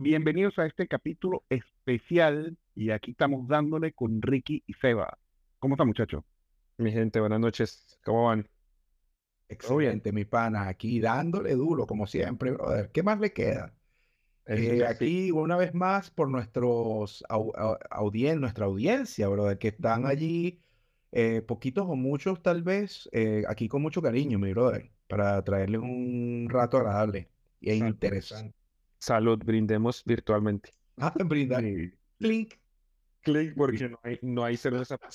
Bienvenidos a este capítulo especial y aquí estamos dándole con Ricky y Seba. ¿Cómo está muchachos? Mi gente, buenas noches. ¿Cómo van? Excelente, mi pana. Aquí dándole duro, como siempre, brother. ¿Qué más le queda? Eh, aquí, una vez más, por nuestros nuestra audiencia, brother, que están allí, eh, poquitos o muchos tal vez, eh, aquí con mucho cariño, mi brother, para traerles un rato agradable y interesante. Salud, brindemos virtualmente. Ah, brindar. Clink. Clink, porque no hay, no hay cerveza para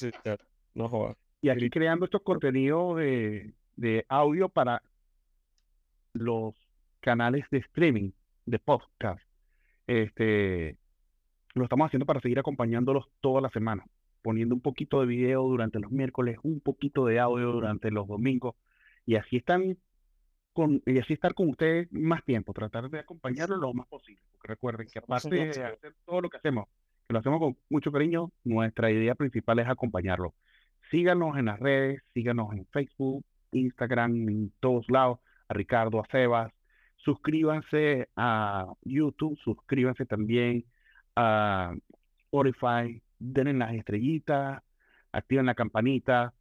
No jodas. Y aquí creando estos contenidos de, de audio para los canales de streaming, de podcast. Este, lo estamos haciendo para seguir acompañándolos toda la semana, poniendo un poquito de video durante los miércoles, un poquito de audio durante los domingos, y así están con, y así estar con ustedes más tiempo, tratar de acompañarlos lo más posible. Porque recuerden que aparte de hacer todo lo que hacemos, que lo hacemos con mucho cariño, nuestra idea principal es acompañarlos. Síganos en las redes, síganos en Facebook, Instagram, en todos lados, a Ricardo, a Sebas. Suscríbanse a YouTube, suscríbanse también a Spotify, denle las estrellitas, activen la campanita.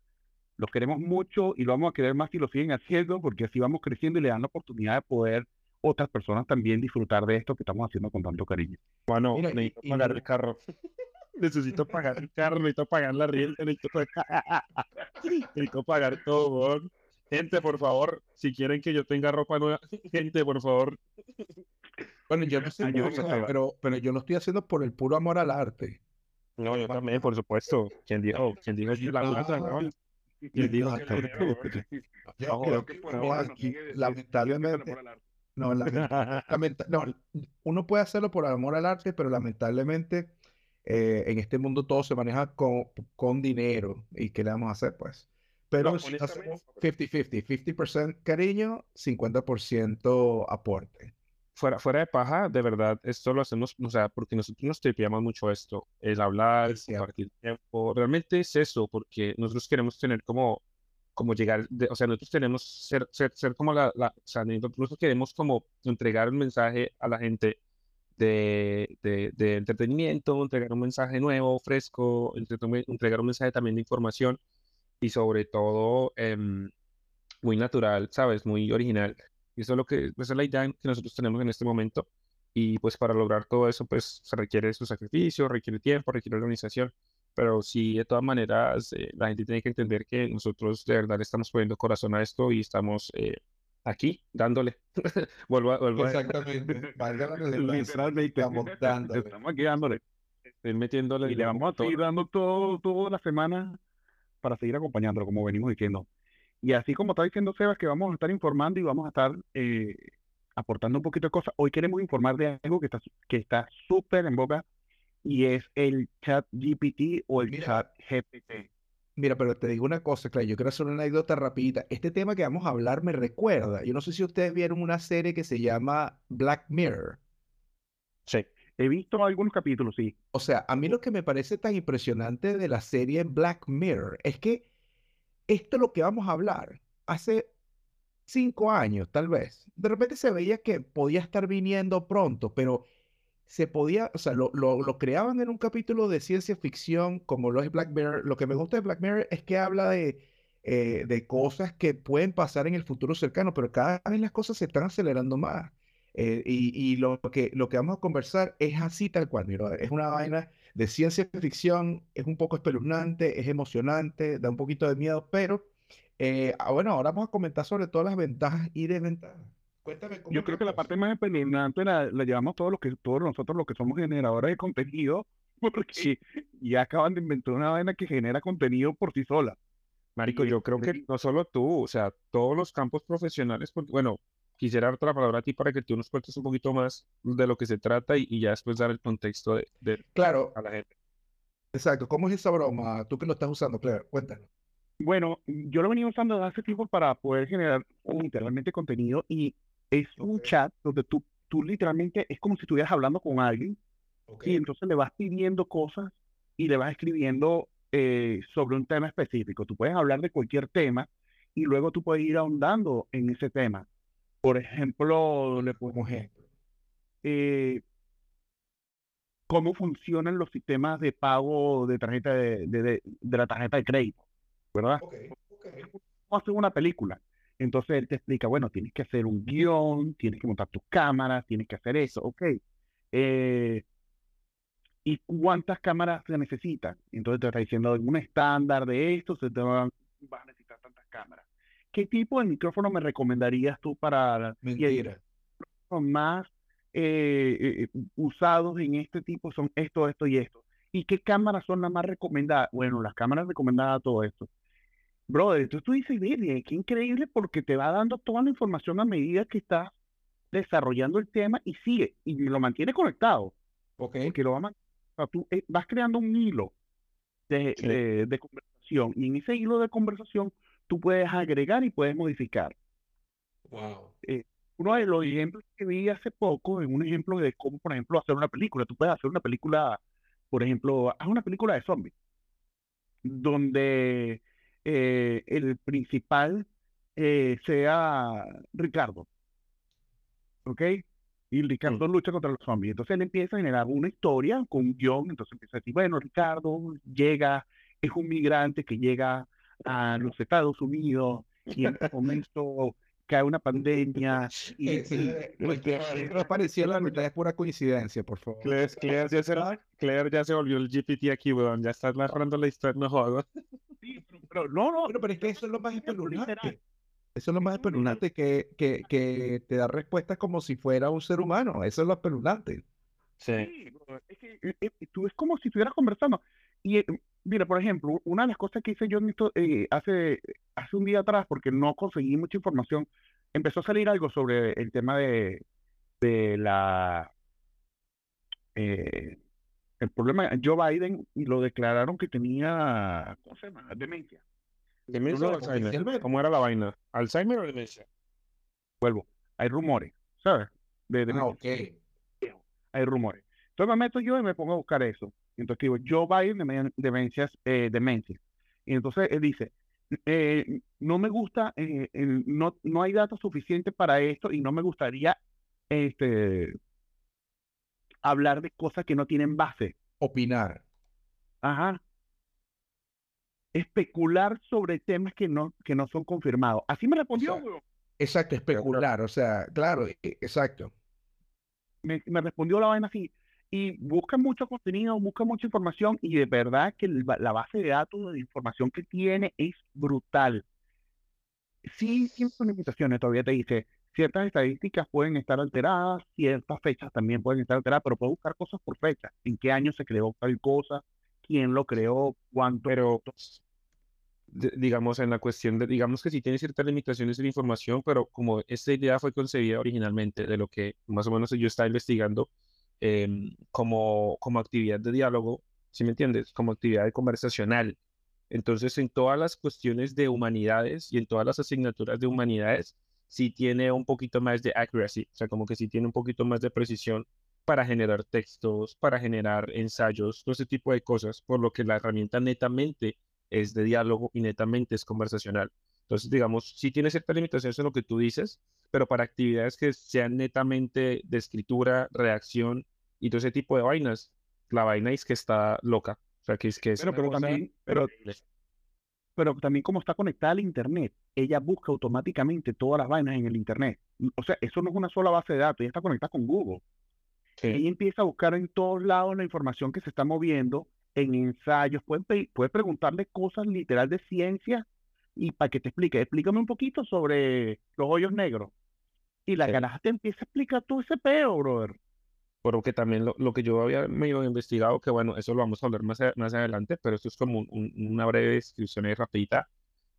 Los queremos mucho y lo vamos a querer más si lo siguen haciendo, porque así vamos creciendo y le dan la oportunidad de poder otras personas también disfrutar de esto que estamos haciendo con tanto cariño. Bueno, necesito pagar el carro. necesito pagar el carro, necesito pagar la renta, necesito, necesito pagar todo. Gente, por favor, si quieren que yo tenga ropa nueva, gente, por favor. Bueno, yo no sé, pero, pero yo lo estoy haciendo por el puro amor al arte. No, yo también, por supuesto. ¿Quién dijo? ¿Quién dijo la no? ¿Quién dijo que Yo creo que aquí, lamentablemente, no, no, uno puede hacerlo por amor al arte, pero lamentablemente eh, en este mundo todo se maneja con, con dinero. ¿Y qué le vamos a hacer, pues? Pero 50-50, 50% cariño, 50% aporte. Fuera, fuera de paja, de verdad, esto lo hacemos, o sea, porque nosotros nos tripiamos mucho esto, el hablar, compartir tiempo, realmente es eso, porque nosotros queremos tener como, como llegar, o sea, nosotros queremos ser, ser, ser como la, la, o sea, nosotros queremos como entregar un mensaje a la gente de, de, de entretenimiento, entregar un mensaje nuevo, fresco, entregar un mensaje también de información, y sobre todo em, muy natural, ¿sabes? Muy original. Y eso es lo que, esa es la idea que nosotros tenemos en este momento. Y pues para lograr todo eso, pues se requiere su sacrificio, requiere tiempo, requiere organización. Pero sí, de todas maneras, eh, la gente tiene que entender que nosotros de verdad estamos poniendo corazón a esto y estamos eh, aquí dándole. vuelvo, vuelvo Exactamente. Literalmente estamos dándole. Estamos aquí dándole. Estoy metiéndole. Y le vamos a seguir dando todo, toda la semana para seguir acompañándolo, como venimos diciendo. Y así como está diciendo Sebas, que vamos a estar informando y vamos a estar eh, aportando un poquito de cosas, hoy queremos informar de algo que está que está súper en boca y es el chat GPT o el chat GPT. Mira, pero te digo una cosa, claro, yo quiero hacer una anécdota rapidita. Este tema que vamos a hablar me recuerda, yo no sé si ustedes vieron una serie que se llama Black Mirror. Sí. He visto algunos capítulos, sí. O sea, a mí lo que me parece tan impresionante de la serie Black Mirror es que esto es lo que vamos a hablar. Hace cinco años, tal vez. De repente se veía que podía estar viniendo pronto, pero se podía, o sea, lo, lo, creaban en un capítulo de ciencia ficción como lo es Black Mirror. Lo que me gusta de Black Mirror es que habla de, eh, de cosas que pueden pasar en el futuro cercano, pero cada vez las cosas se están acelerando más. Eh, y, lo, que, lo que vamos a conversar es así tal cual, mira, es una vaina de ciencia ficción, es un poco espeluznante, es emocionante, da un poquito de miedo, pero eh, ah, bueno, ahora vamos a comentar sobre todas las ventajas y desventajas. Cuéntame cómo Yo creo que la parte más espeluznante la, llevamos todos los que todos nosotros los que somos generadores de contenido, porque ya acaban de inventar una vaina que genera contenido por sí sola. Marico, yo creo que no solo tú, o sea, todos los campos profesionales, bueno, quisiera darte la palabra a ti para que tú nos cuentes un poquito más de lo que se trata y, ya después dar el contexto de, claro. a la gente. Exacto. ¿Cómo es esa broma? Tú que lo estás usando, claro, cuéntanos. Bueno, yo lo venía usando desde hace tiempo para poder generar literalmente contenido y es un chat donde tú, tú literalmente es como si estuvieras hablando con alguien y entonces le vas pidiendo cosas y le vas escribiendo eh, sobre un tema específico. Tú puedes hablar de cualquier tema y luego tú puedes ir ahondando en ese tema. Por ejemplo, le pongo ejemplo. Eh, cómo funcionan los sistemas de pago de tarjeta de, de, de, de la tarjeta de crédito, ¿verdad? Okay, okay. ¿Cómo hacer una película? Entonces él te explica, bueno, tienes que hacer un guion, tienes que montar tus cámaras, tienes que hacer eso, ok. Eh, ¿Y cuántas cámaras se necesitan? Entonces te está diciendo un estándar de esto, se te van, vas a necesitar tantas cámaras. ¿Qué tipo de micrófono me recomendarías tú para... Mentira. Más eh, eh, usados en este tipo son esto, esto y esto. ¿Y qué cámaras son las más recomendadas? Bueno, las cámaras recomendadas a todo esto. Brother, entonces tú dices, qué increíble porque te va dando toda la información a medida que estás desarrollando el tema y sigue, y lo mantiene conectado. Ok. Porque lo va a o sea, tú eh, vas creando un hilo de, Sí. de, de conversación y en ese hilo de conversación tú puedes agregar y puedes modificar. Wow. Uno de los ejemplos que vi hace poco es un ejemplo de cómo, por ejemplo, hacer una película. Tú puedes hacer una película, por ejemplo, haz una película de zombies, donde eh, el principal eh, sea Ricardo, ¿ok? Y Ricardo lucha contra los zombies. Entonces él empieza a generar una historia con un guion. Entonces empieza a decir, bueno, Ricardo llega, es un migrante que llega a los Estados Unidos y en ese momento cae una pandemia y, Eh, y- apareció la mitad, es pura coincidencia, por favor. Claire, Claire ya se, Claire ya se volvió el GPT aquí, weón. Ya estás narrando la historia, no jodas. Sí, pero, pero no, no, Bueno, pero es que eso es lo más espeluznante. Eso es lo más espeluznante que, que, que te da respuestas como si fuera un ser humano. Eso es lo espeluznante. Sí, bro, es que eh, eh, tú es como si estuvieras conversando. Y eh, mira, por ejemplo, una de las cosas que hice yo en esto, eh, hace, hace un día atrás, porque no conseguí mucha información, empezó a salir algo sobre el tema de, de la eh, el problema. Joe Biden lo declararon que tenía, ¿cómo se llama? Demencia. ¿Demencia no, Alzheimer? ¿Cómo era la vaina? ¿Alzheimer o demencia? Vuelvo, hay rumores, ¿sabes? De Ah, demencia. ok. hay rumores. Entonces me meto yo y me pongo a buscar eso. Entonces digo, Joe Biden demen- demencias, eh, demencia. Y entonces él dice, eh, no me gusta, eh, no, no hay datos suficientes para esto y no me gustaría este, hablar de cosas que no tienen base. Opinar. Ajá. Especular sobre temas que no, que no son confirmados. Así me respondió, sea, weón. Exacto, especular. O sea, claro, e- exacto. me, me respondió la vaina así. Y busca mucho contenido, busca mucha información y de verdad que la base de datos de información que tiene es brutal. Sí, tiene sus limitaciones, todavía te dice, ciertas estadísticas pueden estar alteradas, ciertas fechas también pueden estar alteradas, pero puedes buscar cosas por fecha. ¿En qué año se creó tal cosa? ¿Quién lo creó? ¿Cuánto? Pero, digamos, en la cuestión de, digamos que sí tiene ciertas limitaciones de la información, pero como esta idea fue concebida originalmente de lo que más o menos yo estaba investigando em, como, como actividad de diálogo, ¿sí me entiendes? Como actividad conversacional. Entonces, en todas las cuestiones de humanidades y en todas las asignaturas de humanidades, sí tiene un poquito más de accuracy, o sea, como que sí tiene un poquito más de precisión para generar textos, para generar ensayos, todo ese tipo de cosas, por lo que la herramienta netamente es de diálogo y netamente es conversacional. Entonces, digamos, sí tiene ciertas limitaciones en lo que tú dices, pero para actividades que sean netamente de escritura, redacción y todo ese tipo de vainas, la vaina es que está loca. O sea, que es que es Pero, pero también, pero, también como está conectada al internet, ella busca automáticamente todas las vainas en el internet. O sea, eso no es una sola base de datos, ella está conectada con Google. Sí. Ella empieza a buscar en todos lados la información que se está moviendo, en ensayos, puedes, puedes preguntarle cosas literal de ciencia y para que te explique, explícame un poquito sobre los hoyos negros. Y la Sí. te empieza a explicar todo ese peo, brother. Porque también lo, lo que yo había medio investigado, que bueno, eso lo vamos a hablar más, a- más adelante, pero esto es como un- un- una breve descripción ahí rapidita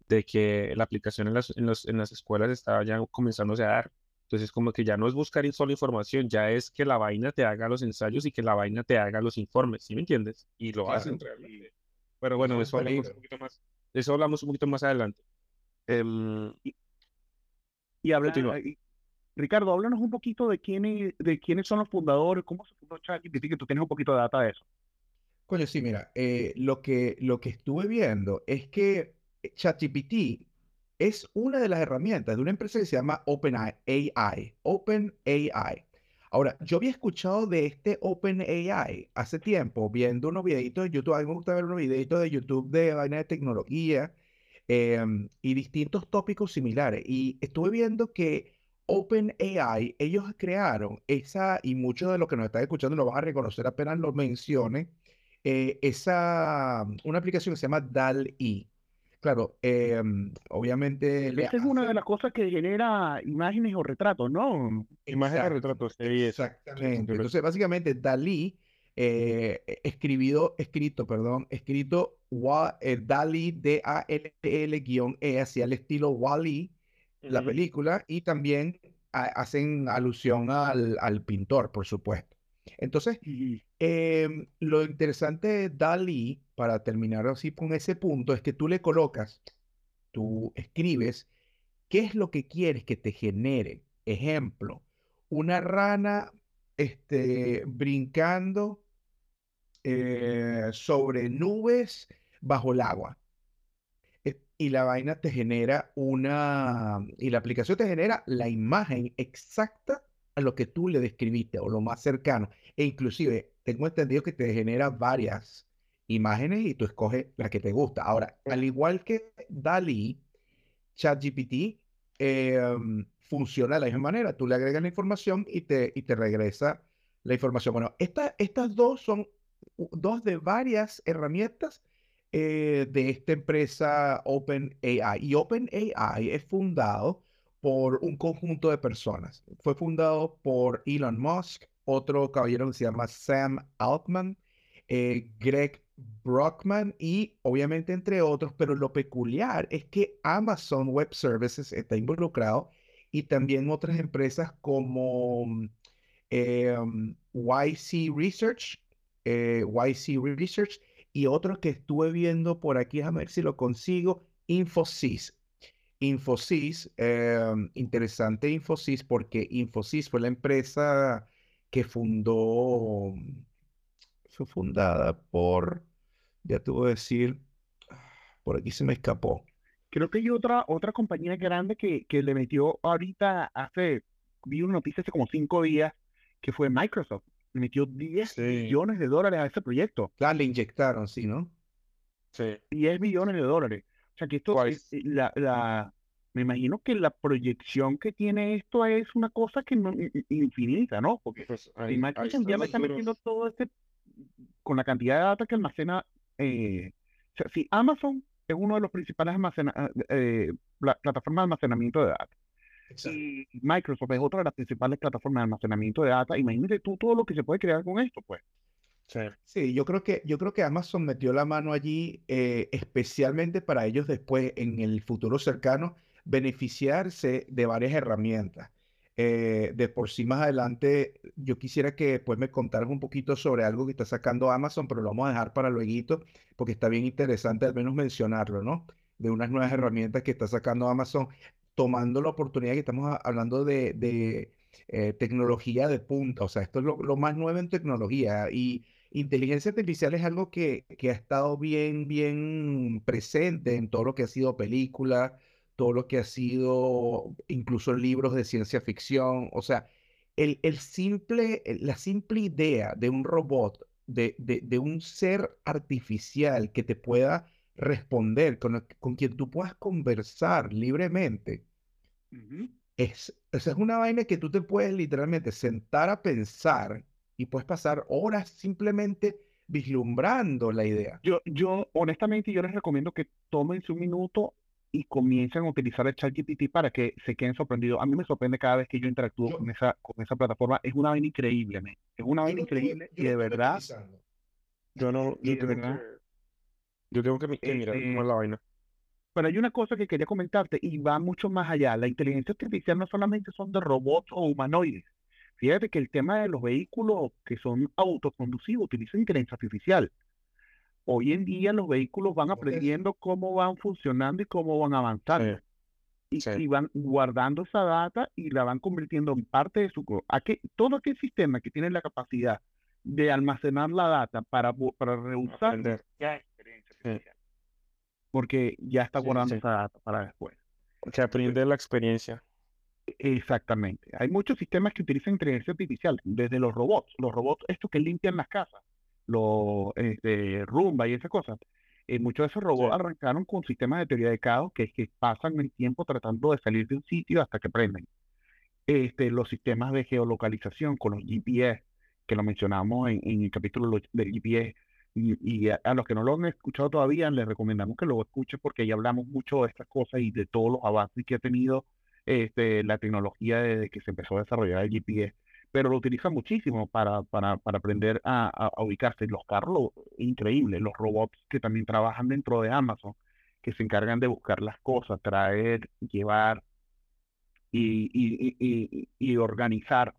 de que la aplicación en las, en los- en las escuelas estaba ya comenzándose a dar. Entonces, como que ya no es buscar solo información, ya es que la vaina te haga los ensayos y que la vaina te haga los informes, ¿sí me entiendes? Y lo Claro. hacen realmente. Pero bueno, Eso eso es hablamos un poquito más, eso hablamos un poquito más adelante. Em, Y habla, Continúa. y- Ricardo, háblanos un poquito de quiénes, de quiénes son los fundadores, cómo se fundó ChatGPT, que tú tienes un poquito de data de eso. Coño, sí, mira, eh, lo que, lo que estuve viendo es que ChatGPT es una de las herramientas de una empresa que se llama OpenAI. OpenAI. Ahora, yo había escuchado de este OpenAI hace tiempo, viendo unos videitos de YouTube. A mí me gusta ver unos videitos de YouTube de vaina de tecnología em, y distintos tópicos similares. Y estuve viendo que OpenAI, ellos crearon esa, y muchos de los que nos están escuchando lo van a reconocer apenas lo mencione, eh, esa, una aplicación que se llama DAL-E. Claro, em, obviamente Esa es una de las cosas que genera imágenes o retratos, ¿no? Imágenes de Exacto, retratos, sí, exactamente. Entonces, básicamente, Dalí, eh, e- escribido, escrito, perdón, escrito Wa- eh, Dalí, D-A-L-L guion E, hacia el estilo Wall-E, la película, y también ha- hacen alusión al, al pintor, por supuesto. Entonces, Em, lo interesante de DALI, para terminar así con ese punto, es que tú le colocas, tú escribes qué es lo que quieres que te genere. Ejemplo, una rana este, brincando eh, sobre nubes bajo el agua. Y la vaina te genera una, y la aplicación te genera la imagen exacta a lo que tú le describiste o lo más cercano. E inclusive, tengo entendido que te genera varias imágenes y tú escoges la que te gusta. Ahora, al igual que DALI, ChatGPT em, funciona de la misma manera. Tú le agregas la información y te, y te regresa la información. Bueno, esta- estas dos son dos de varias herramientas eh, de esta empresa OpenAI. Y OpenAI es fundado por un conjunto de personas. Fue fundado por Elon Musk, otro caballero que se llama Sam Altman, eh, Greg Brockman y obviamente entre otros, pero lo peculiar es que Amazon Web Services está involucrado y también otras empresas como mm, eh, um, YC Research, YC Research y otros que estuve viendo por aquí, déjame ver si lo consigo, Infosys. Infosys, eh, interesante Infosys porque Infosys fue la empresa que fundó, fue fundada por, ya voy a decir, por aquí se me escapó. creo que hay otra, otra compañía grande que, que le metió ahorita hace, vi una noticia hace como cinco días, que fue Microsoft. Metió 10 Sí, millones de dólares a ese proyecto. Claro, le inyectaron, sí, ¿no? sí. 10 millones de dólares. O sea que esto, ¿Cuál eh, es? eh, la, la, me imagino que la proyección que tiene esto es una cosa que no, infinita, ¿no? Porque Pues ahí, Microsoft ya los está metiendo todo este, con la cantidad de data que almacena, eh, o sea, si Amazon es uno de los principales almacena- eh, pla- plataformas de almacenamiento de data Exacto. y Microsoft es otra de las principales plataformas de almacenamiento de data, imagínate tú todo lo que se puede crear con esto, pues. Sí. Sí, yo creo que, yo creo que Amazon metió la mano allí eh, especialmente para ellos después, en el futuro cercano, beneficiarse de varias herramientas. Eh, de por sí más adelante, yo quisiera que después me contaras un poquito sobre algo que está sacando Amazon, pero lo vamos a dejar para luego, porque está bien interesante al menos mencionarlo, ¿no? De unas nuevas herramientas que está sacando Amazon, tomando la oportunidad que estamos hablando de, eh, tecnología de punta, o sea, esto es lo, más nuevo en tecnología y inteligencia artificial es algo que, ha estado bien, bien presente en todo lo que ha sido película, todo lo que ha sido incluso libros de ciencia ficción, o sea, el, simple, la simple idea de un robot, de un ser artificial que te pueda responder, con, con quien tú puedas conversar libremente, es, esa es una vaina que tú te puedes literalmente sentar a pensar y puedes pasar horas simplemente vislumbrando la idea. Yo, yo, honestamente, yo les recomiendo que tomen un minuto y comiencen a utilizar el ChatGPT para que se queden sorprendidos. A mí me sorprende cada vez que yo interactúo Yo, con esa, con esa plataforma. Es una vaina increíble, men. Es una vaina increíble y de verdad, utilizando. Yo no, y yo de verdad, yo tengo que, que mirar cómo es este, la vaina. pero hay una cosa que quería comentarte y va mucho más allá. La inteligencia artificial no solamente son de robots o humanoides. Fíjate que el tema de los vehículos que son autoconducivos utilizan inteligencia artificial. Hoy en día los vehículos van aprendiendo cómo van funcionando y cómo van avanzando. Sí, y, sí. y van guardando esa data y la van convirtiendo en parte de su... aquel- todo aquel sistema que tiene la capacidad de almacenar la data para, para es inteligencia Sí, artificial, porque ya está sí, guardando sí. esa data para después. Que aprende la experiencia. Exactamente. Hay muchos sistemas que utilizan inteligencia artificial, desde los robots, los robots estos que limpian las casas, los este, Rumba y esas cosas. Eh, muchos de esos robots arrancaron con sistemas de teoría de caos que es que pasan el tiempo tratando de salir de un sitio hasta que prenden. Este, los sistemas de geolocalización con los GPS, que lo mencionamos en, el capítulo del GPS, y, a, los que no lo han escuchado todavía, les recomendamos que lo escuchen porque ahí hablamos mucho de estas cosas y de todos los avances que ha tenido este, la tecnología desde que se empezó a desarrollar el GPS, pero lo utilizan muchísimo para, para, para aprender a, ubicarse. Los carros, increíble, los robots que también trabajan dentro de Amazon, que se encargan de buscar las cosas, traer, llevar y, y, y, organizar.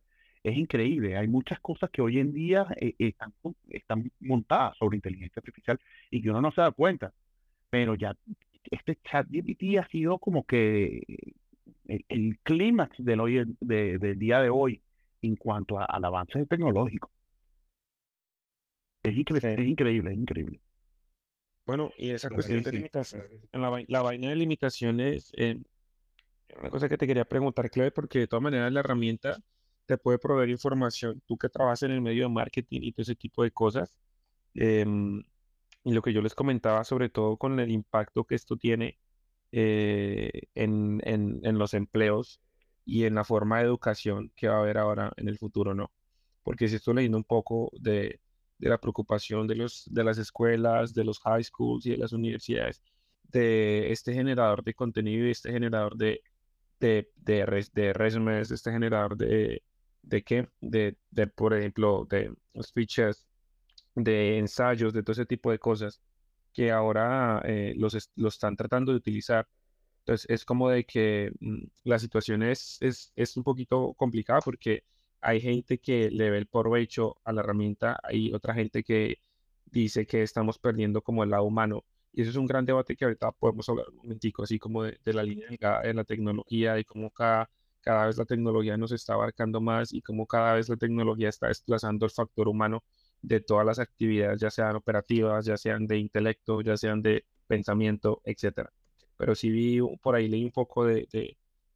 Es increíble, hay muchas cosas que hoy en día eh, están, están montadas sobre inteligencia artificial y que uno no se da cuenta, pero ya este chat GPT ha sido como que el, clímax del, hoy, de, del día de hoy en cuanto al avance tecnológico. Es, increíble, es increíble, es increíble. Bueno, y esa cuestión de limitaciones, la, la, vaina de limitaciones, eh, una cosa que te quería preguntar, Clave, porque de todas maneras la herramienta te puede proveer información. Tú que trabajas en el medio de marketing y todo ese tipo de cosas, em, y lo que yo les comentaba, sobre todo con el impacto que esto tiene eh, en, en, los empleos y en la forma de educación que va a haber ahora en el futuro, ¿no? Porque si estoy leyendo un poco de, de la preocupación de, los, de las escuelas, de los high schools y de las universidades, de este generador de contenido y este generador de, de, de, de resúmenes, este generador de, de qué, de, de, por ejemplo, de speeches, de ensayos, de todo ese tipo de cosas que ahora eh, los, los están tratando de utilizar. Entonces es como de que mm, la situación es, es, es, un poquito complicada porque hay gente que le ve el provecho a la herramienta, hay otra gente que dice que estamos perdiendo como el lado humano. Y eso es un gran debate que ahorita podemos hablar un momentico, así como de, la línea de la tecnología y cómo cada, cada vez la tecnología nos está abarcando más y cómo cada vez la tecnología está desplazando el factor humano de todas las actividades, ya sean operativas, ya sean de intelecto, ya sean de pensamiento, etcétera. Pero sí vi por ahí leí un poco de,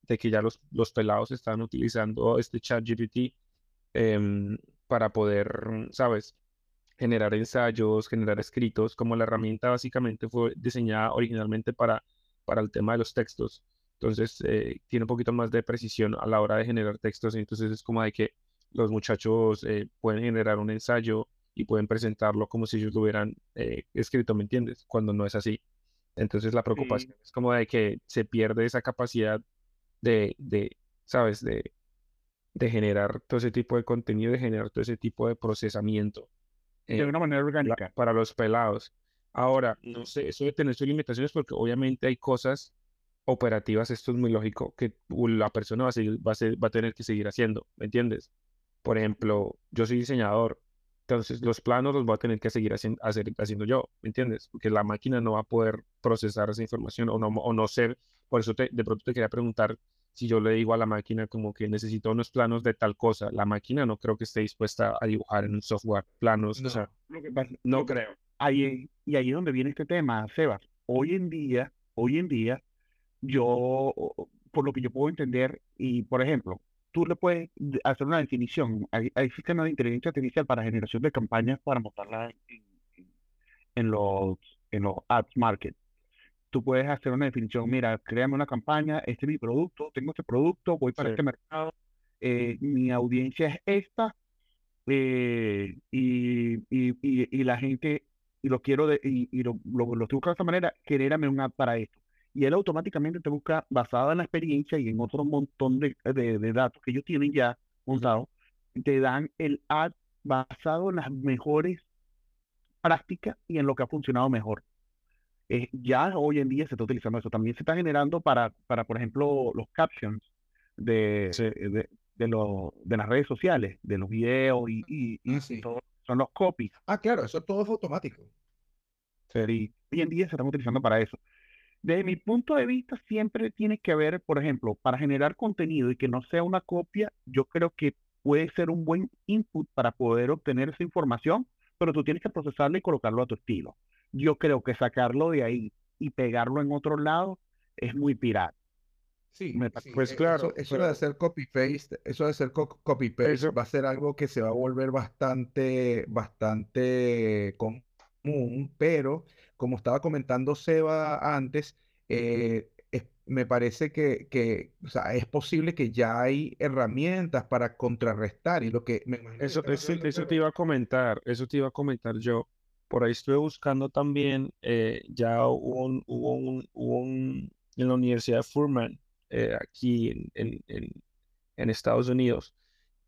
de, que ya los, los pelados están utilizando este chat GPT em, para poder, ¿sabes? Generar ensayos, generar escritos, como la herramienta básicamente fue diseñada originalmente para, para el tema de los textos. Entonces, eh, tiene un poquito más de precisión a la hora de generar textos. Entonces, es como de que los muchachos eh, pueden generar un ensayo y pueden presentarlo como si ellos lo hubieran eh, escrito, ¿me entiendes? Cuando no es así. Entonces la preocupación es como de que se pierde esa capacidad de, de ¿sabes? De, de generar todo ese tipo de contenido, de generar todo ese tipo de procesamiento. de una manera orgánica. Para los pelados. Ahora, no sé, eso de tener sus limitaciones porque obviamente hay cosas operativas, esto es muy lógico, que la persona va a, seguir, va, a va a tener que seguir haciendo, ¿me entiendes? Por ejemplo, yo soy diseñador, entonces, los planos los voy a tener que seguir haciendo, haciendo yo, ¿me entiendes? Porque la máquina no va a poder procesar esa información o no, o no ser, por eso te, de pronto te quería preguntar si yo le digo a la máquina como que necesito unos planos de tal cosa, la máquina no creo que esté dispuesta a dibujar en un software planos, no, o sea, no creo. Ahí, y ahí es donde viene este tema, Sebas. Hoy en día, hoy en día, yo, por lo que yo puedo entender, y por ejemplo, tú le puedes hacer una definición. Hay, sistemas de inteligencia artificial para generación de campañas para mostrarla en, los, en los ads market. Tú puedes hacer una definición, mira, créame una campaña, este es mi producto, tengo este producto, voy para este mercado, eh, mi audiencia es esta, eh, y, y, y, la gente, y lo quiero, de, y, lo, lo, lo buscando de esta manera, genérame un ad para esto y él automáticamente te busca, basada en la experiencia y en otro montón de, de, datos que ellos tienen ya montados, te dan el ad basado en las mejores prácticas y en lo que ha funcionado mejor. Eh, ya hoy en día se está utilizando eso. También se está generando para, para por ejemplo, los captions de, de, de, lo, de las redes sociales, de los videos y, y, ah, son los copies. Ah, claro, eso todo es automático. Sí, hoy en día se están utilizando para eso. Desde mi punto de vista, siempre tiene que haber, por ejemplo, para generar contenido y que no sea una copia, yo creo que puede ser un buen input para poder obtener esa información, pero tú tienes que procesarlo y colocarlo a tu estilo. Yo creo que sacarlo de ahí y pegarlo en otro lado es muy pirata. Sí, Me- sí, pues e- claro, eso, eso pero- de hacer copy-paste, eso de hacer co- copy-paste Eso- va a ser algo que se va a volver bastante, bastante común, pero como estaba comentando Seba antes, eh, es- me parece que, que, o sea, es posible que ya hay herramientas para contrarrestar y lo que me imagino que Eso, eso, eso te iba a comentar, eso te iba a comentar yo. Por ahí estuve buscando también, eh, ya hubo un, hubo un, hubo un- en la Universidad de Furman, eh, aquí en, en, en, en Estados Unidos,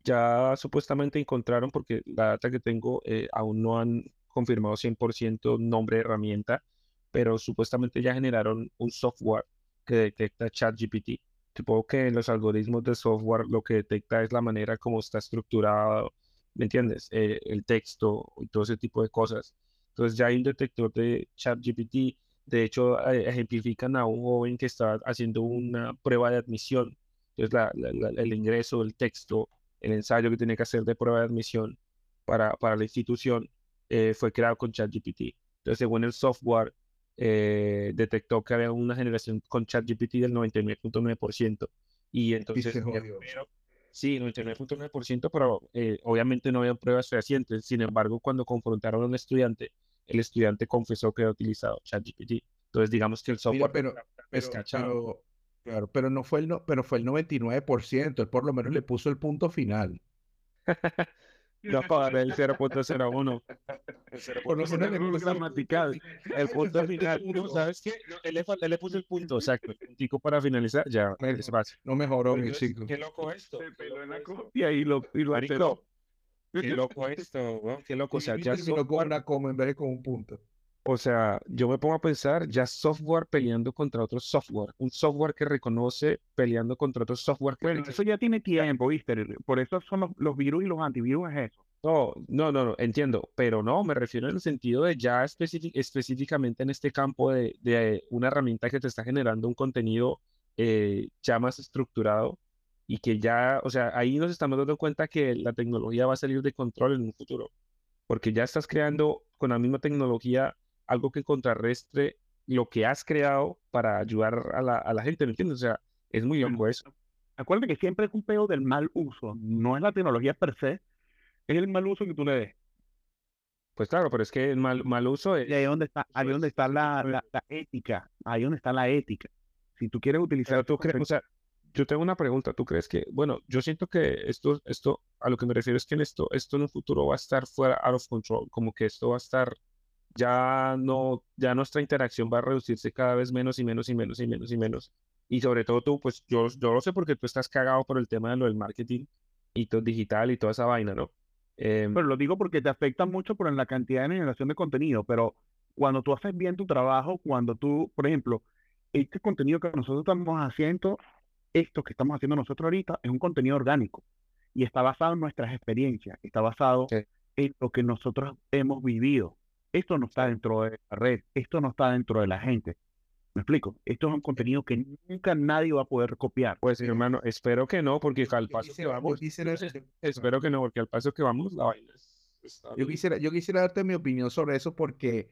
ya supuestamente encontraron, porque la data que tengo eh, aún no han confirmado 100% nombre de herramienta, pero supuestamente ya generaron un software que detecta ChatGPT. Supongo que los algoritmos de software lo que detecta es la manera como está estructurado, ¿me entiendes? Eh, el texto y todo ese tipo de cosas. Entonces ya hay un detector de ChatGPT. De hecho, eh, ejemplifican a un joven que está haciendo una prueba de admisión. Entonces, la- la- la- el ingreso, el texto, el ensayo que tiene que hacer de prueba de admisión para, para la institución eh, fue creado con ChatGPT. Entonces, según el software, eh, detectó que había una generación con ChatGPT del 99.9%. Y entonces, pero- sí, 99.9%, pero eh, obviamente no había pruebas fehacientes. Sin embargo, cuando confrontaron a un estudiante, el estudiante confesó que había utilizado ChatGPT. Entonces, digamos que el Mira, software pero, está pero, pero- claro, pero no fue el no, pero fue el 99%, él por lo menos le puso el punto final. No pagaré el 0.01. El Por lo 0.01 menos le gramatical. punto final. El punto final. No, ¿sabes qué? No, él, le, él le puso el punto, exacto. El puntico para finalizar, ya, es fácil. No mejoró, mi chico. Qué loco esto. Se peló en la copia y lo, y lo Marico. Qué loco esto, qué loco. O sea, ya con software, una coma en vez de con un punto. O sea, yo me pongo a pensar, ya software peleando contra otro software. Un software que reconoce peleando contra otro software que Bueno, eso ya tiene tiempo, ¿viste? Por eso son los, los virus y los antivirus es eso. No, no, no, no, entiendo, pero no, me refiero en el sentido de ya específicamente en este campo de, de una herramienta que te está generando un contenido eh, ya más estructurado y que ya, o sea, ahí nos estamos dando cuenta que la tecnología va a salir de control en un futuro, porque ya estás creando con la misma tecnología algo que contrarrestre lo que has creado para ayudar a la, a la gente, ¿me entiendes? O sea, es muy loco eso. Acuérdate que siempre es un peo del mal uso. No es la tecnología per se, es el mal uso que tú le des. Pues claro, pero es que el mal, mal uso es... Y ahí donde está, ahí donde es- está la, la, la ética. Ahí donde está la ética. Si tú quieres utilizar tú crees, o sea, yo tengo una pregunta, ¿tú crees que, bueno, yo siento que esto, esto, a lo que me refiero es que en esto, esto en un futuro va a estar fuera, out of control, como que esto va a estar, ya no, ya nuestra interacción va a reducirse cada vez menos y menos y menos y menos y menos. Y sobre todo tú, pues yo, yo lo sé porque tú estás cagado por el tema de lo del marketing y todo digital y toda esa vaina, ¿no? Em, Pero lo digo porque te afecta mucho por la cantidad de generación de contenido, pero cuando tú haces bien tu trabajo, cuando tú, por ejemplo, este contenido que nosotros estamos haciendo, esto que estamos haciendo nosotros ahorita, es un contenido orgánico y está basado en nuestras experiencias, está basado Sí. en lo que nosotros hemos vivido. Esto no está dentro de la red, esto no está dentro de la gente. ¿Me explico? Esto es un contenido que nunca nadie va a poder copiar. pues hermano, espero que no, porque al paso que vamos, espero que no, porque al paso que vamos, la vaina Yo quisiera, yo quisiera darte mi opinión sobre eso porque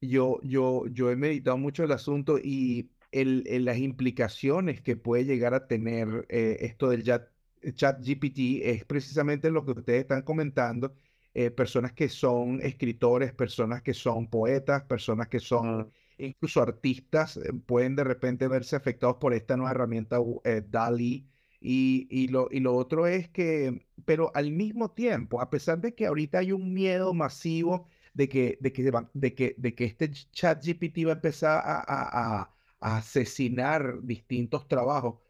yo, yo, yo he meditado mucho el asunto y el, el- las implicaciones que puede llegar a tener eh, esto del chat, chat GPT es precisamente lo que ustedes están comentando. Eh, personas que son escritores, personas que son poetas, personas que son incluso artistas eh, pueden de repente verse afectados por esta nueva herramienta eh, DALI. Y, y lo, y lo otro es que, pero al mismo tiempo, a pesar de que ahorita hay un miedo masivo de que, de que, de que, de que este chat GPT va a empezar a, a- a- a asesinar distintos trabajos,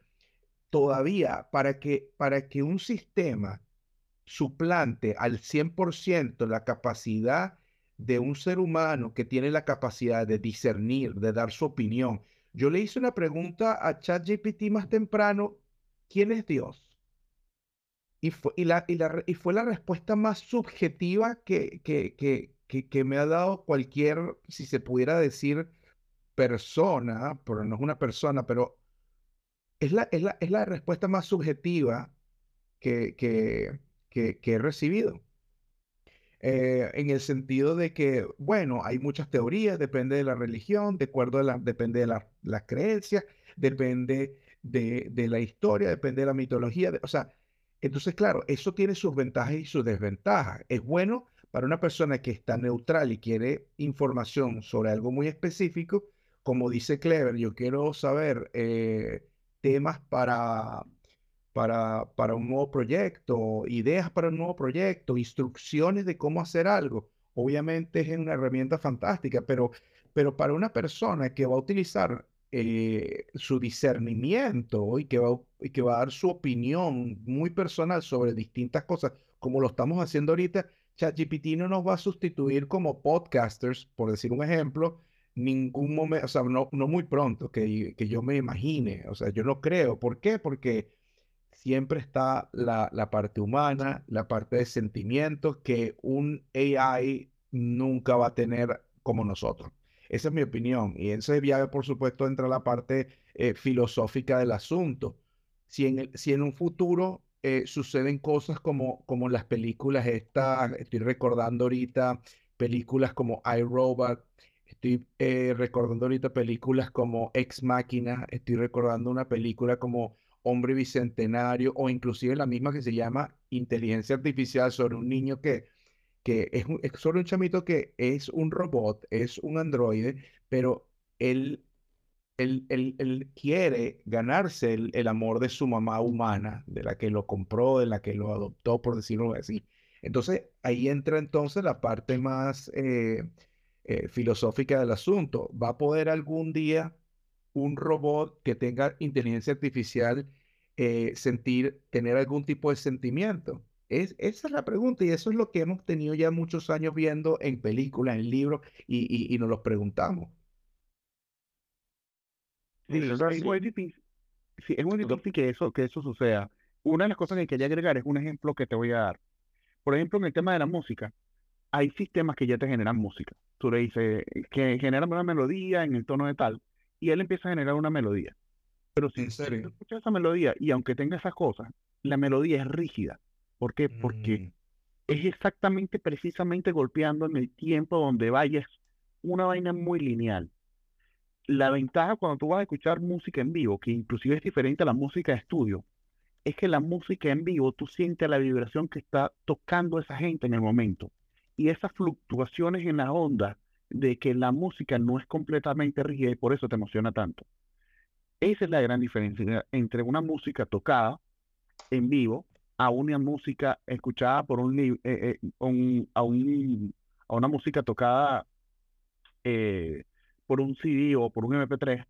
todavía para que, para que un sistema suplante al 100% la capacidad de un ser humano que tiene la capacidad de discernir, de dar su opinión. Yo le hice una pregunta a ChatGPT más temprano, ¿quién es Dios? Y fue, y la, y la y fue la respuesta más subjetiva que, que, que, que, que me ha dado cualquier, si se pudiera decir, persona, pero no es una persona, pero es la, es la, es la respuesta más subjetiva que, que, que, que he recibido. Eh, en el sentido de que, bueno, hay muchas teorías, depende de la religión, de acuerdo a la, depende de la- las creencias, depende de, de la historia, depende de la mitología. de- o sea, entonces, claro, eso tiene sus ventajas y sus desventajas. Es bueno para una persona que está neutral y quiere información sobre algo muy específico, como dice Clever, yo quiero saber eh, temas para, para, para un nuevo proyecto, ideas para un nuevo proyecto, instrucciones de cómo hacer algo. Obviamente es una herramienta fantástica, pero, pero para una persona que va a utilizar eh, su discernimiento y que va, y que va a dar su opinión muy personal sobre distintas cosas, como lo estamos haciendo ahorita, ChatGPT no nos va a sustituir como podcasters, por decir un ejemplo, ningún momento, o sea, no, no muy pronto, que, que yo me imagine, o sea, yo no creo. ¿Por qué? Porque siempre está la, la parte humana, la parte de sentimientos que un AI nunca va a tener como nosotros. Esa es mi opinión. Y en ese viaje, por supuesto, entra la parte eh, filosófica del asunto. Si en, el- si en un futuro eh, suceden cosas como, como las películas estas, estoy recordando ahorita películas como iRobot, estoy eh, recordando ahorita películas como Ex Machina, estoy recordando una película como Hombre Bicentenario o inclusive la misma que se llama Inteligencia Artificial sobre un niño que, que es, un- un chamito que es un robot, es un androide, pero él, él, él- él quiere ganarse el, el amor de su mamá humana, de la que lo compró, de la que lo adoptó, por decirlo así. Entonces ahí entra entonces la parte más eh, eh, filosófica del asunto. ¿Va a poder algún día un robot que tenga inteligencia artificial eh, sentir, tener algún tipo de sentimiento? Es, esa es la pregunta y eso es lo que hemos tenido ya muchos años viendo en películas, en libros y, y, y nos los preguntamos. Sí, es muy difícil, sí, es muy difícil que eso, que eso suceda. Una de las cosas que quería agregar es un ejemplo que te voy a dar. Por ejemplo, en el tema de la música, hay sistemas que ya te generan música. Tú le dices que genera una melodía en el tono de tal, y él empieza a generar una melodía. Pero si ¿En tú escuchas esa melodía y aunque tenga esas cosas, la melodía es rígida. ¿Por qué? Porque Mm, es exactamente, precisamente golpeando en el tiempo donde vayas una vaina muy lineal. La ventaja cuando tú vas a escuchar música en vivo, que inclusive es diferente a la música de estudio, es que la música en vivo tú sientes la vibración que está tocando esa gente en el momento. Y esas fluctuaciones en la onda de que la música no es completamente rígida y por eso te emociona tanto. Esa es la gran diferencia entre una música tocada en vivo a una música escuchada por un, eh, eh, un- a, un- a una música tocada eh, por un CD o por un MP3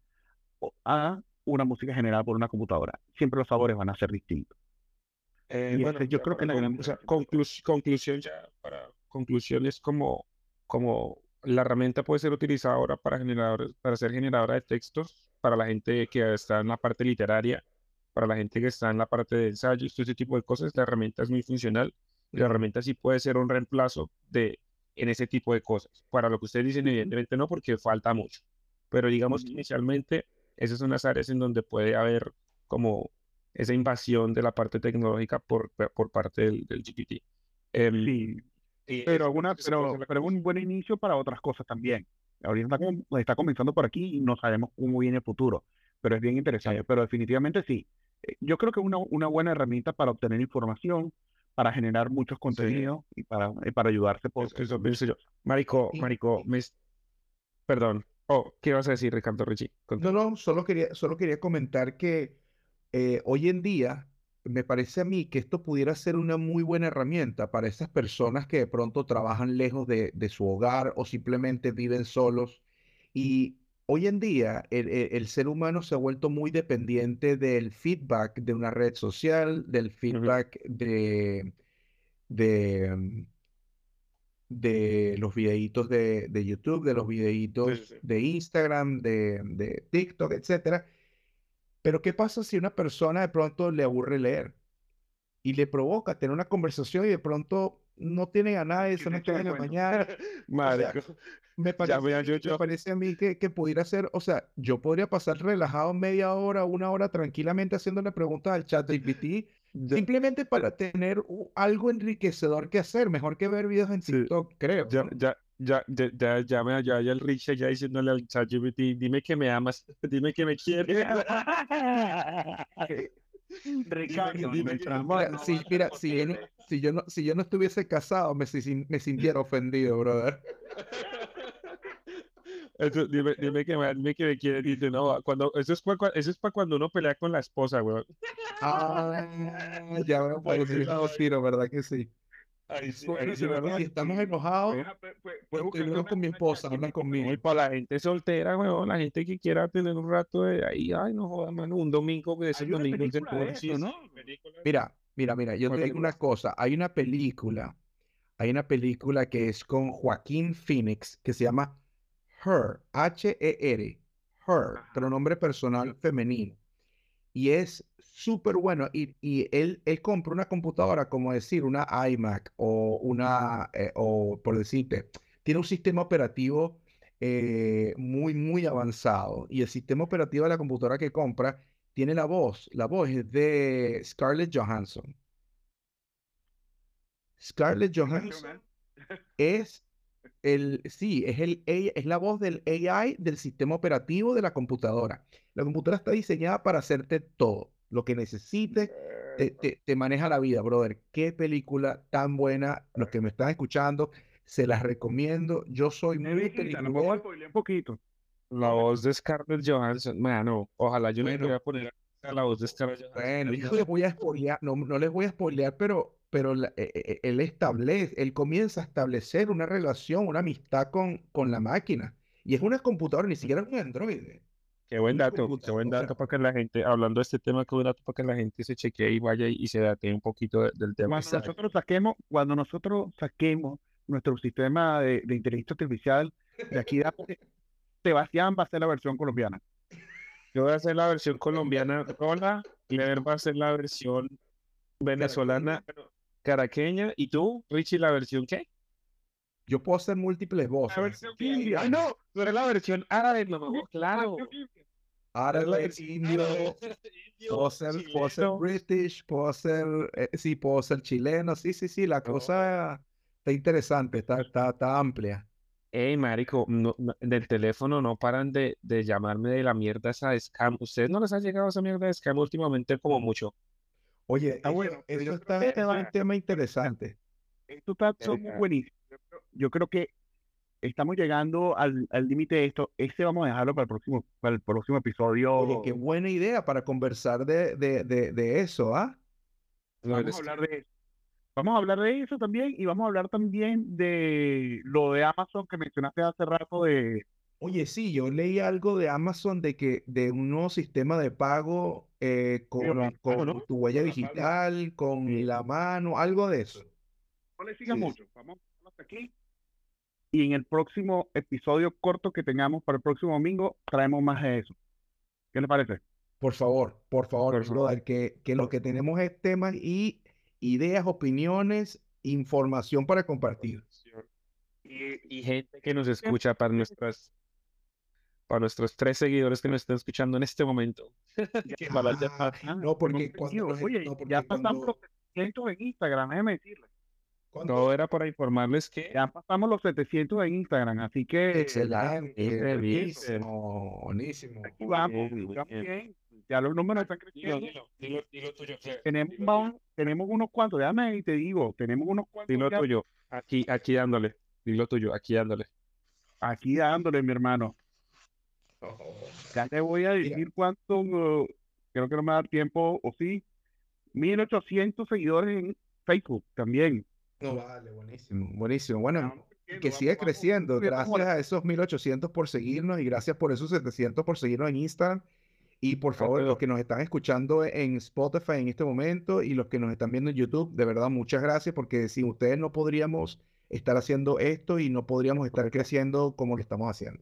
o a una música generada por una computadora. Siempre los sabores van a ser distintos. Eh, bueno, ese yo ya creo que la gran o sea, conclusión ya, para conclusión es como, como la herramienta puede ser utilizada ahora para para ser generadora de textos, para la gente que está en la parte literaria, para la gente que está en la parte de ensayos, todo ese tipo de cosas, la herramienta es muy funcional y la herramienta sí puede ser un reemplazo de en ese tipo de cosas. Para lo que ustedes dicen, evidentemente no, porque falta mucho. Pero digamos que inicialmente esas son las áreas en donde puede haber como esa invasión de la parte tecnológica por, por parte del, del GPT. Em, Sí, pero, alguna, pero, pero es un buen inicio para otras cosas también. Ahorita está, está comenzando por aquí y no sabemos cómo viene el futuro, pero es bien interesante. Pero definitivamente sí. Eh, Yo creo que es una, una buena herramienta para obtener información, para generar muchos contenidos y para, y para ayudarse por, Eso, eso por pienso yo. Marico, Marico, es- Perdón. Oh, ¿qué vas a decir, Ricardo Richie? No, no, solo quería, solo quería comentar que eh, hoy en día me parece a mí que esto pudiera ser una muy buena herramienta para esas personas que de pronto trabajan lejos de, de su hogar o simplemente viven solos. Y hoy en día el, el- ser humano se ha vuelto muy dependiente del feedback de una red social, del feedback de, de, de los videitos de, de YouTube, de los videitos sí, sí. de Instagram, de, de TikTok, etcétera. Pero ¿qué pasa si una persona de pronto le aburre leer y le provoca tener una conversación y de pronto no tiene a nadie, son las 3 de la mañana? Marico, Me ya parece, vea a mí- yo, me yo. parece a mí que, que pudiera ser, o sea, yo podría pasar relajado media hora, una hora tranquilamente haciéndole preguntas al chat GPT, Ya, simplemente para tener algo enriquecedor que hacer, mejor que ver videos en Sí. TikTok, creo. ya, ¿no? ya, ya, ya, ya, ya me ya, ya el Rich ya diciéndole al ChatGPT, dime que me amas, dime que me quieres. Ricardo, dime que- Mira, si, mira, si yo, no, si, yo no, si yo no estuviese casado, me, si- me sintiera ofendido, brother. Eso, dime, dime que me, dime que me quieres. Dice, no, cuando, eso es para eso es para cuando uno pelea con la esposa, weón. Ah, ya por qué no tiro, ¿verdad que sí? Sí, sí. Si estamos enojados, Deja, pues, pues, pues, con mi esposa, habla conmigo. Y para la gente soltera, weón, la gente que quiera tener un rato de ahí, ay, no jodas, mano, un domingo de esos Hay una domingos de película de Porchis, eso, ¿no? Mira, mira, mira, yo ¿Cuál te digo una cosa, hay una película, hay una película que es con Joaquín Phoenix que se llama Her, H-E-R, Her, pero nombre personal femenino. Y es súper bueno. Y, y él, él compra una computadora, como decir, una iMac o una, eh, o por decirte, tiene un sistema operativo eh, muy, muy avanzado. Y el sistema operativo de la computadora que compra tiene la voz. La voz es de Scarlett Johansson. Scarlett Johansson es el, sí, es el, AI es la voz del AI del sistema operativo de la computadora. La computadora está diseñada para hacerte todo lo que necesites. Te, te- te maneja la vida, brother. Qué película tan buena. Los que me están escuchando, se las recomiendo. Yo soy muy viejita, nos vamos a peliculero. spoilear un poquito. La voz de Scarlett Johansson, mano, ojalá yo le Bueno. pudiera poner a la voz de Scarlett Johansson. Bueno, no les voy a spoilear, no, no les voy a spoilear, pero, pero la- eh, eh, él establece, él comienza a establecer una relación, una amistad con, con la máquina. Y es una computadora, ni siquiera es un androide. Qué buen dato, qué buen o sea, dato para que la gente, hablando de este tema, qué buen dato para que la gente se chequee y vaya y, se date un poquito de- del tema. Cuando nosotros saquemos, cuando nosotros saquemos nuestro sistema de, de inteligencia artificial de aquí de Sebastián va a ser la versión colombiana. Yo voy a hacer la versión colombiana, hola, Clever va a hacer la versión venezolana, caraqueña, y tú, Richie, la versión qué? Yo puedo hacer múltiples La voces. versión india. ¡Ay, no! Tú eres la versión árabe, mamá, claro. Árabe, indio, puedo ser, puedo ser. British, puedo ser, eh, sí, puedo ser chileno. Sí, sí, sí, la cosa está interesante, está, está, está amplia. Ey, marico, no, no- del teléfono no paran de, de llamarme de la mierda esa de scam. ¿Ustedes no les ha llegado esa mierda de scam últimamente como mucho? Oye, Está eso, bueno, eso yo está, creo que eso es un tema interesante. Esto está son muy buenísimo. Yo creo- que estamos llegando al al límite de esto. Este vamos a dejarlo para el próximo, para el próximo episodio. Oye, qué buena idea para conversar de, de, de, de eso, ¿ah? Vamos a hablar de eso. Vamos a hablar de eso también y vamos a hablar también de lo de Amazon que mencionaste hace rato de Oye, sí, yo leí algo de Amazon de que de un nuevo sistema de pago eh, con, con ¿no? tu huella digital, con la mano, algo de eso. no le sigas Sí. mucho. Vamos hasta aquí. Y en el próximo episodio corto que tengamos para el próximo domingo, traemos más de eso. ¿Qué les parece? Por favor, por favor, Por favor. que, que lo que tenemos es temas y ideas, opiniones, información para compartir. Y, y gente que nos escucha para nuestras para nuestros tres seguidores que nos están escuchando en este momento. Ah, no, porque hemos cuando, tenido- nos- oye, no, porque ya pasamos cuando- los 700 en Instagram, déjeme decirles. cuando- Todo era para informarles que Ya pasamos los 700 en Instagram, así que Excelente, Bien, buenísimo, buenísimo. aquí vamos, Bien, vamos bien. bien. Ya los números están creciendo. dilo, dilo, dilo tuyo, Fred. Tenemos, vamos- tenemos unos cuantos, déjame y te digo, tenemos unos cuantos Dilo ya tuyo, aquí, aquí dándole. Dilo tuyo, aquí dándole. aquí dándole, mi hermano. Ya te voy a decir cuánto, uh, creo que no me da tiempo, o sí, 1800 seguidores en Facebook también. No, vale, buenísimo, buenísimo. Bueno, que vamos- creciendo. vamos- Gracias a esos 1800 por seguirnos y gracias por esos 700 por seguirnos en Instagram. Y por favor, los que nos están escuchando en Spotify en este momento y los que nos están viendo en YouTube, de verdad, muchas gracias porque sin ustedes no podríamos estar haciendo esto y no podríamos estar creciendo como lo estamos haciendo.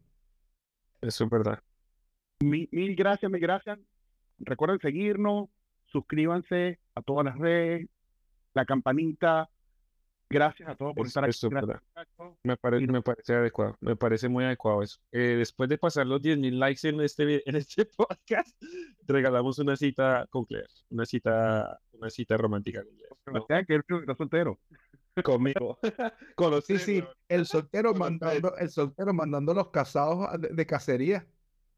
Eso es verdad. Mil, mil gracias, mil gracias. Recuerden seguirnos, suscríbanse a todas las redes, la campanita. Gracias a todos por Es- estar aquí. eso es Gracias, verdad. muchachos. Me parece, me parece adecuado, me parece muy adecuado eso. Eh, después de pasar los 10.000 likes en este, en este podcast, regalamos una cita con Claire, una cita, una cita romántica con Claire. ¿no? Que soltero. Conmigo. Con los Sí, sí, el soltero mandando, el soltero mandando los casados de, de cacería.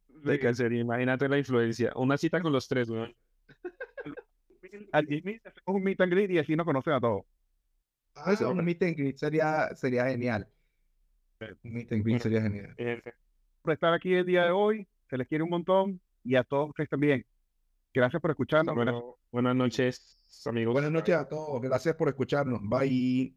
De cacería, imagínate la influencia. Una cita con los tres, weón. Un meet and greet y así nos conocen a todos. Eso, un meet and greet sería, sería genial. Un meet and greet sería genial. Por estar aquí el día de hoy, se les quiere un montón y a todos ustedes también. Gracias por escucharnos. Bueno, buenas noches, amigos. Buenas noches a todos. Gracias por escucharnos. Bye.